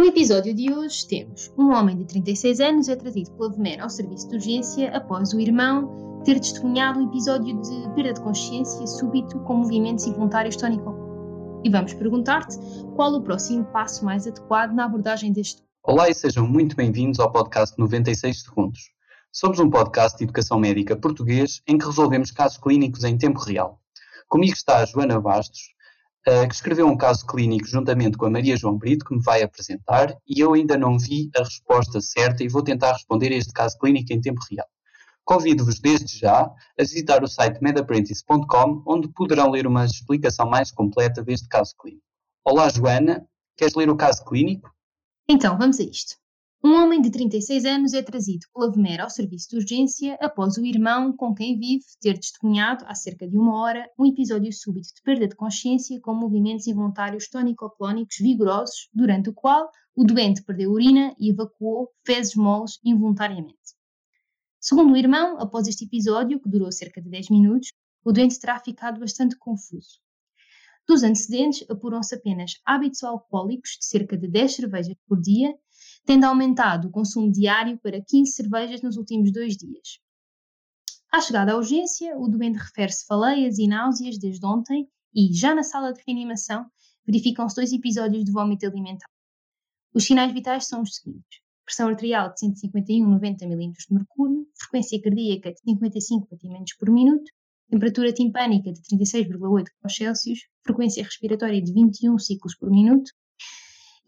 No episódio de hoje temos um homem de 36 anos é trazido pela VMER ao serviço de urgência após o irmão ter testemunhado um episódio de perda de consciência súbito com movimentos involuntários tónico. E vamos perguntar-te qual o próximo passo mais adequado na abordagem deste. Olá e sejam muito bem-vindos ao podcast 96 Segundos. Somos um podcast de educação médica português em que resolvemos casos clínicos em tempo real. Comigo está a Joana Bastos, uh, que escreveu um caso clínico juntamente com a Maria João Brito, que me vai apresentar, e eu ainda não vi a resposta certa e vou tentar responder a este caso clínico em tempo real. Convido-vos desde já a visitar o site medapprentice.com, onde poderão ler uma explicação mais completa deste caso clínico. Olá, Joana, queres ler o caso clínico? Então, vamos a isto. Um homem de 36 anos é trazido pela VMER ao serviço de urgência após o irmão com quem vive ter testemunhado, há cerca de uma hora, um episódio súbito de perda de consciência com movimentos involuntários tónico-clónicos vigorosos, durante o qual o doente perdeu urina e evacuou fezes moles involuntariamente. Segundo o irmão, após este episódio, que durou cerca de 10 minutos, o doente terá ficado bastante confuso. Dos antecedentes, apuram-se apenas hábitos alcoólicos de cerca de 10 cervejas por dia tendo aumentado o consumo diário para 15 cervejas nos últimos dois dias. À chegada à urgência, o doente refere-se faleias e náuseas desde ontem e, já na sala de reanimação, verificam-se dois episódios de vômito alimentar. Os sinais vitais são os seguintes: pressão arterial de 151-90 mm de mercúrio, frequência cardíaca de 55 batimentos por minuto, temperatura timpânica de 36,8 Celsius, frequência respiratória de 21 ciclos por minuto,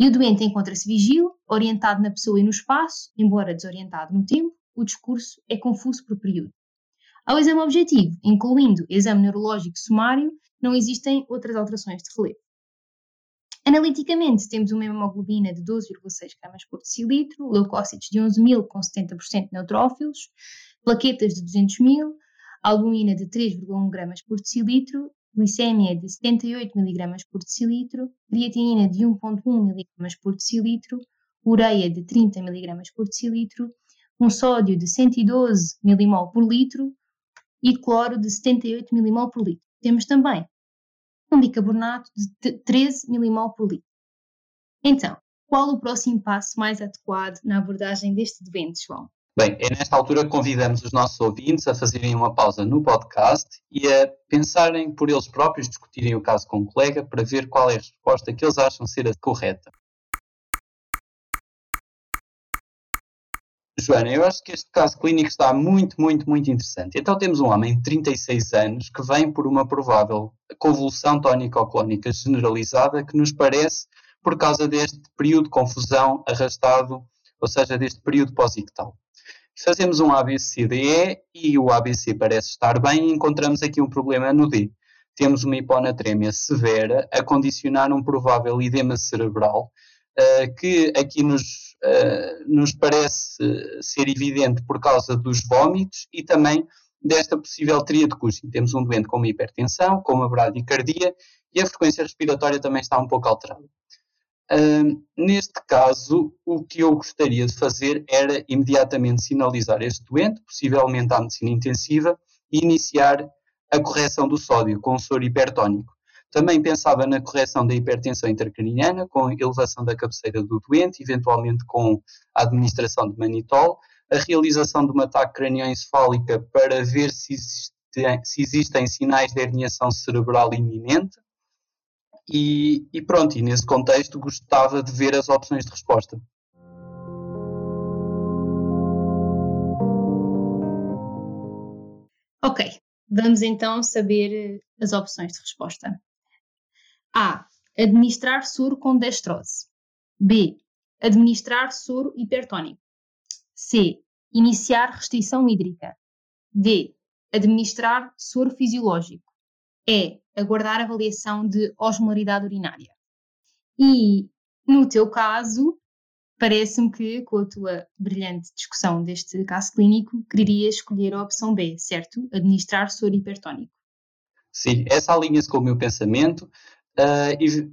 e o doente encontra-se vigil, orientado na pessoa e no espaço, embora desorientado no tempo, o discurso é confuso por período. Ao exame objetivo, incluindo exame neurológico sumário, não existem outras alterações de relevo. Analiticamente, temos uma hemoglobina de 12,6 gramas por decilitro, leucócitos de 11 mil com 70% neutrófilos, plaquetas de 200 mil, albumina de 3,1 gramas por decilitro glicemia de 78 mg por decilitro, creatinina de 1,1 mg por decilitro, ureia de 30 mg por decilitro, um sódio de 112 mmol por litro e cloro de 78 mmol por litro. Temos também um bicarbonato de 13 mmol por litro. Então, qual o próximo passo mais adequado na abordagem deste doente, João? Bem, é nesta altura que convidamos os nossos ouvintes a fazerem uma pausa no podcast e a pensarem por eles próprios, discutirem o caso com um colega para ver qual é a resposta que eles acham ser a correta. Joana, eu acho que este caso clínico está muito, muito, muito interessante. Então temos um homem de 36 anos que vem por uma provável convulsão tónico-clónica generalizada que nos parece por causa deste período de confusão arrastado, ou seja, deste período pós-ictal. Fazemos um ABCDE e o ABC parece estar bem e encontramos aqui um problema no D. Temos uma hiponatremia severa a condicionar um provável edema cerebral, uh, que aqui nos, uh, nos parece ser evidente por causa dos vômitos e também desta possível tríade Cushing. Temos um doente com uma hipertensão, com uma bradicardia e a frequência respiratória também está um pouco alterada. Neste caso, o que eu gostaria de fazer era imediatamente sinalizar este doente, possivelmente à medicina intensiva, e iniciar a correção do sódio com soro hipertónico. Também pensava na correção da hipertensão intracraniana, com elevação da cabeceira do doente, eventualmente com a administração de manitol, a realização de uma ataque cranioencefálica para ver se, se existem sinais de herniação cerebral iminente, e, e pronto, e nesse contexto gostava de ver as opções de resposta. Ok, vamos então saber eh, as opções de resposta. A. Administrar soro com destrose. B. Administrar soro hipertónico. C. Iniciar restrição hídrica. D. Administrar soro fisiológico. E aguardar avaliação de osmolaridade urinária. E, no teu caso, parece-me que, com a tua brilhante discussão deste caso clínico, querias escolher a opção B, certo? Administrar soro hipertónico. Sim, essa alinha-se com o meu pensamento uh, e,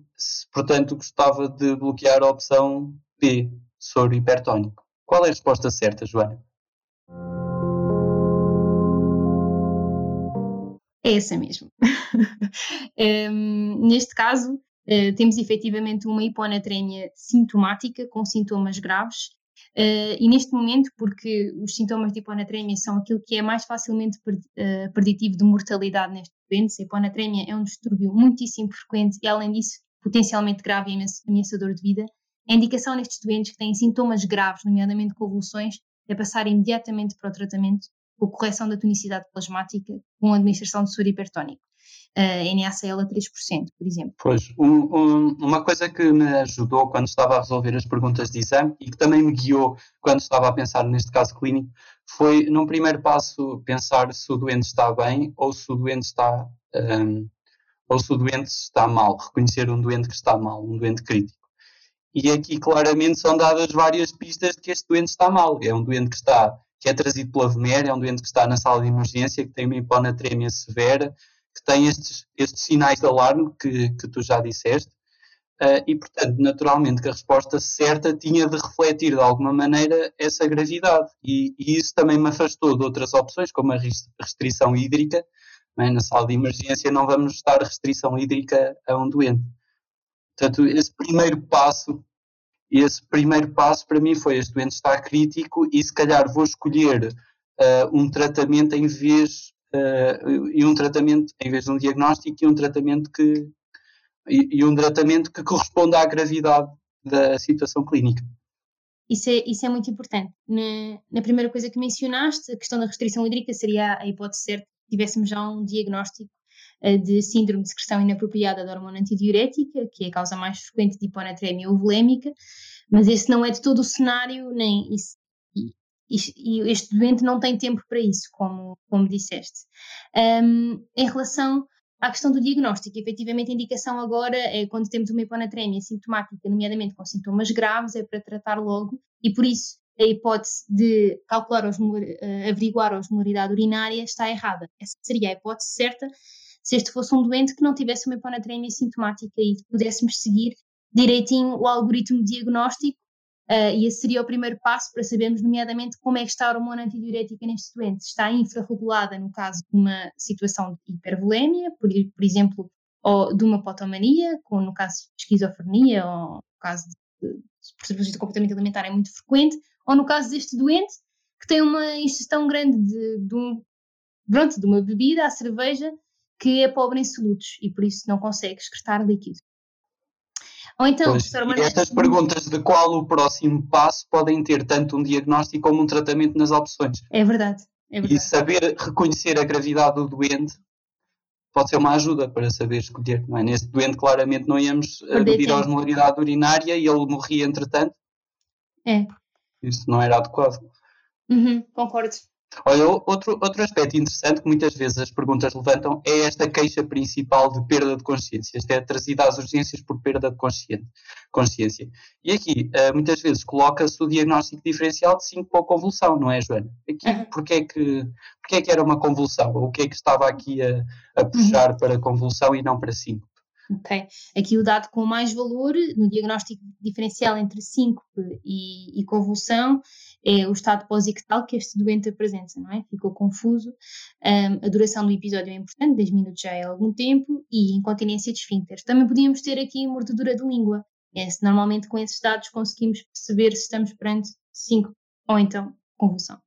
portanto, gostava de bloquear a opção B, soro hipertónico. Qual é a resposta certa, Joana? É essa mesmo. um, neste caso, uh, temos efetivamente uma hiponatremia sintomática com sintomas graves. Uh, e neste momento, porque os sintomas de hiponatremia são aquilo que é mais facilmente uh, preditivo de mortalidade nestes doentes, a hiponatremia é um distúrbio muitíssimo frequente e, além disso, potencialmente grave e ameaçador de vida. A indicação nestes doentes que têm sintomas graves, nomeadamente convulsões, é passar imediatamente para o tratamento com correção da tonicidade plasmática com a administração de soro hipertónico. Uh, NaCl a 3%, por exemplo. Pois, um, um, uma coisa que me ajudou quando estava a resolver as perguntas de exame e que também me guiou quando estava a pensar neste caso clínico foi, num primeiro passo, pensar se o doente está bem ou se o doente está, um, ou se o doente está mal, reconhecer um doente que está mal, um doente crítico. E aqui claramente são dadas várias pistas de que este doente está mal. É um doente que está que é trazido pela VMER, é um doente que está na sala de emergência, que tem uma hiponatremia severa, que tem estes, estes sinais de alarme que, que tu já disseste, uh, e portanto, naturalmente que a resposta certa tinha de refletir de alguma maneira essa gravidade, e, e isso também me afastou de outras opções, como a restrição hídrica, é? na sala de emergência não vamos dar restrição hídrica a um doente. Portanto, esse primeiro passo esse primeiro passo para mim foi: este doente está crítico e se calhar vou escolher uh, um tratamento em vez uh, e um tratamento em vez de um diagnóstico e um tratamento que e, e um tratamento que corresponda à gravidade da situação clínica. Isso é, isso é muito importante. Na, na, primeira coisa que mencionaste, a questão da restrição hídrica seria a hipótese certa tivéssemos já um diagnóstico de síndrome de secreção inapropriada da hormona antidiurética, que é a causa mais frequente de hiponatremia ovulémica, mas esse não é de todo o cenário, nem isso, e, este doente não tem tempo para isso, como, como disseste. Um, em relação à questão do diagnóstico, efetivamente a indicação agora é quando temos uma hiponatremia sintomática, nomeadamente com sintomas graves, é para tratar logo, e por isso a hipótese de calcular os, uh, averiguar a osmolaridade urinária está errada. Essa seria a hipótese certa se este fosse um doente que não tivesse uma hiponatremia sintomática e pudéssemos seguir direitinho o algoritmo diagnóstico Uh, e esse seria o primeiro passo para sabermos, nomeadamente, como é que está a hormona antidiurética neste doente. Está infrarregulada no caso de uma situação de hipervolemia, por, por exemplo, ou de uma potomania, como no caso de esquizofrenia, ou no caso de, de, de comportamento alimentar é muito frequente, ou no caso deste doente, que tem uma ingestão grande de, de, um, pronto, de uma bebida, a cerveja, que é pobre em solutos e por isso não consegue excretar líquido. Ou então, pois, estas perguntas de qual o próximo passo podem ter tanto um diagnóstico como um tratamento nas opções. É verdade. É verdade. E saber reconhecer a gravidade do doente pode ser uma ajuda para saber escolher. Não é? Neste doente, claramente, não íamos medir a osmolaridade urinária e ele morria entretanto. É. Isso não era adequado. Uhum, concordo. Olha, outro, outro aspecto interessante que muitas vezes as perguntas levantam é esta queixa principal de perda de consciência. Esta é trazida às urgências por perda de consciência. E aqui, eh, muitas vezes, coloca-se o diagnóstico diferencial de 5 para convulsão, não é, Joana? Aqui, porque, é que, porque é que era uma convulsão? O que é que estava aqui a, a puxar uhum. para convulsão e não para 5? Ok. Aqui o dado com mais valor no diagnóstico diferencial entre síncope e, e convulsão é o estado pós-ictal que este doente apresenta, não é? Ficou confuso. Um, a duração do episódio é importante, 10 minutos já é algum tempo, e incontinência de esfíncteres. Também podíamos ter aqui mordedura de língua. É, normalmente com esses dados conseguimos perceber se estamos perante síncope ou então convulsão.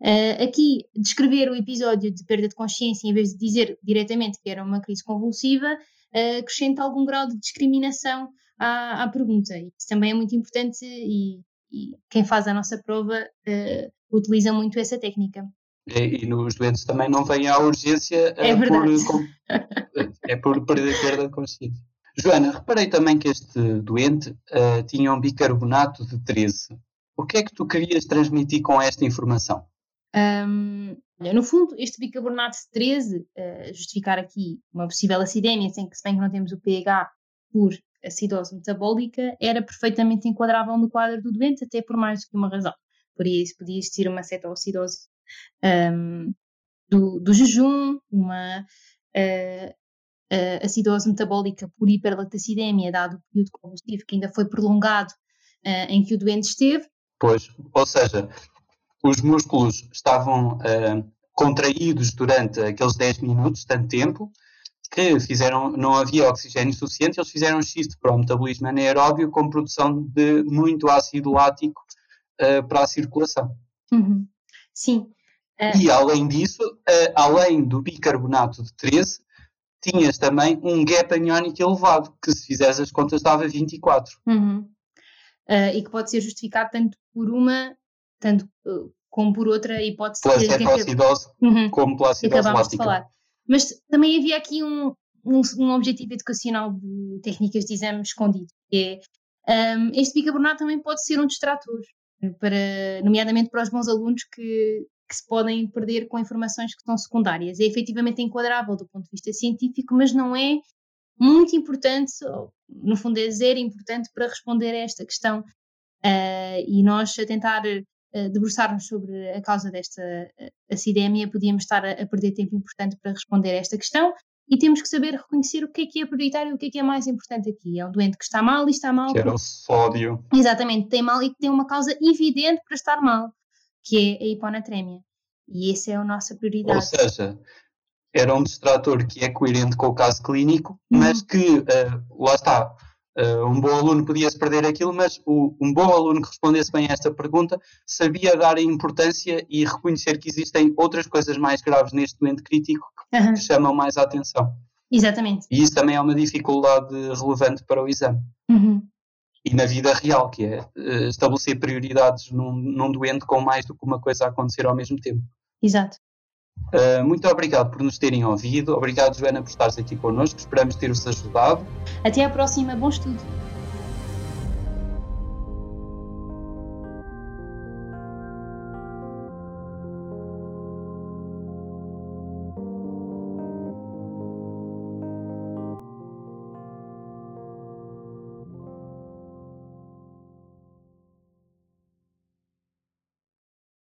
Uh, aqui, descrever o episódio de perda de consciência, em vez de dizer diretamente que era uma crise convulsiva, acrescenta algum grau de discriminação à, à pergunta. Isso também é muito importante e, e quem faz a nossa prova uh, utiliza muito essa técnica. E, e, nos doentes também não vem à urgência é por, com, é por perder perda de consciência. Joana, reparei também que este doente uh, tinha um bicarbonato de 13. O que é que tu querias transmitir com esta informação? Um, no fundo, este bicarbonato de 13, uh, justificar aqui uma possível acidemia, sem que se bem que não temos o pH por acidose metabólica, era perfeitamente enquadrável no quadro do doente, até por mais do que uma razão. Por isso, podia existir uma cetoacidose um, do, do, jejum, uma uh, uh, acidose metabólica por hiperlactacidemia, dado o período convulsivo que ainda foi prolongado uh, em que o doente esteve. Pois, ou seja, os músculos estavam uh, contraídos durante aqueles 10 minutos, tanto tempo, que fizeram, não havia oxigênio suficiente, eles fizeram xisto para o metabolismo anaeróbio com produção de muito ácido lático uh, para a circulação. Uhum. Sim. Uh... E além disso, uh, além do bicarbonato de 13, tinhas também um gap aniónico elevado, que se fizeres as contas dava 24. Uhum. e que pode ser justificado tanto por uma, tanto como por outra hipótese. Pela cetoacidose, uhum. como pela acidose lática. De falar. Mas também havia aqui um, um, um, objetivo educacional de técnicas de exame escondido, que é um, este bicarbonato também pode ser um distrator, para, nomeadamente para os bons alunos que, que se podem perder com informações que são secundárias. É efetivamente enquadrável do ponto de vista científico, mas não é muito importante, no fundo é zero importante para responder a esta questão. Uh, e nós a tentar uh, debruçarmos sobre a causa desta uh, acidemia, podíamos estar a, a, perder tempo importante para responder a esta questão e temos que saber reconhecer o que é que é prioritário e o que é que é mais importante aqui. É um doente que está mal e está mal. Que era o sódio. Exatamente, tem mal e que tem uma causa evidente para estar mal, que é a hiponatremia. E essa é a nossa prioridade. Ou seja, era um distrator que é coerente com o caso clínico, uhum. mas que, uh, lá está, Uh, um bom aluno podia-se perder aquilo, mas o, um bom aluno que respondesse bem a esta pergunta sabia dar a importância e reconhecer que existem outras coisas mais graves neste doente crítico que, uhum. que chamam mais a atenção. Exatamente. E isso também é uma dificuldade relevante para o exame. Uhum. E na vida real, que é uh, estabelecer prioridades num, num doente com mais do que uma coisa a acontecer ao mesmo tempo. Exato. Uh, muito obrigado por nos terem ouvido. Obrigado, Joana, por estares aqui connosco. Esperamos ter-vos ajudado. Até à próxima. Bom estudo.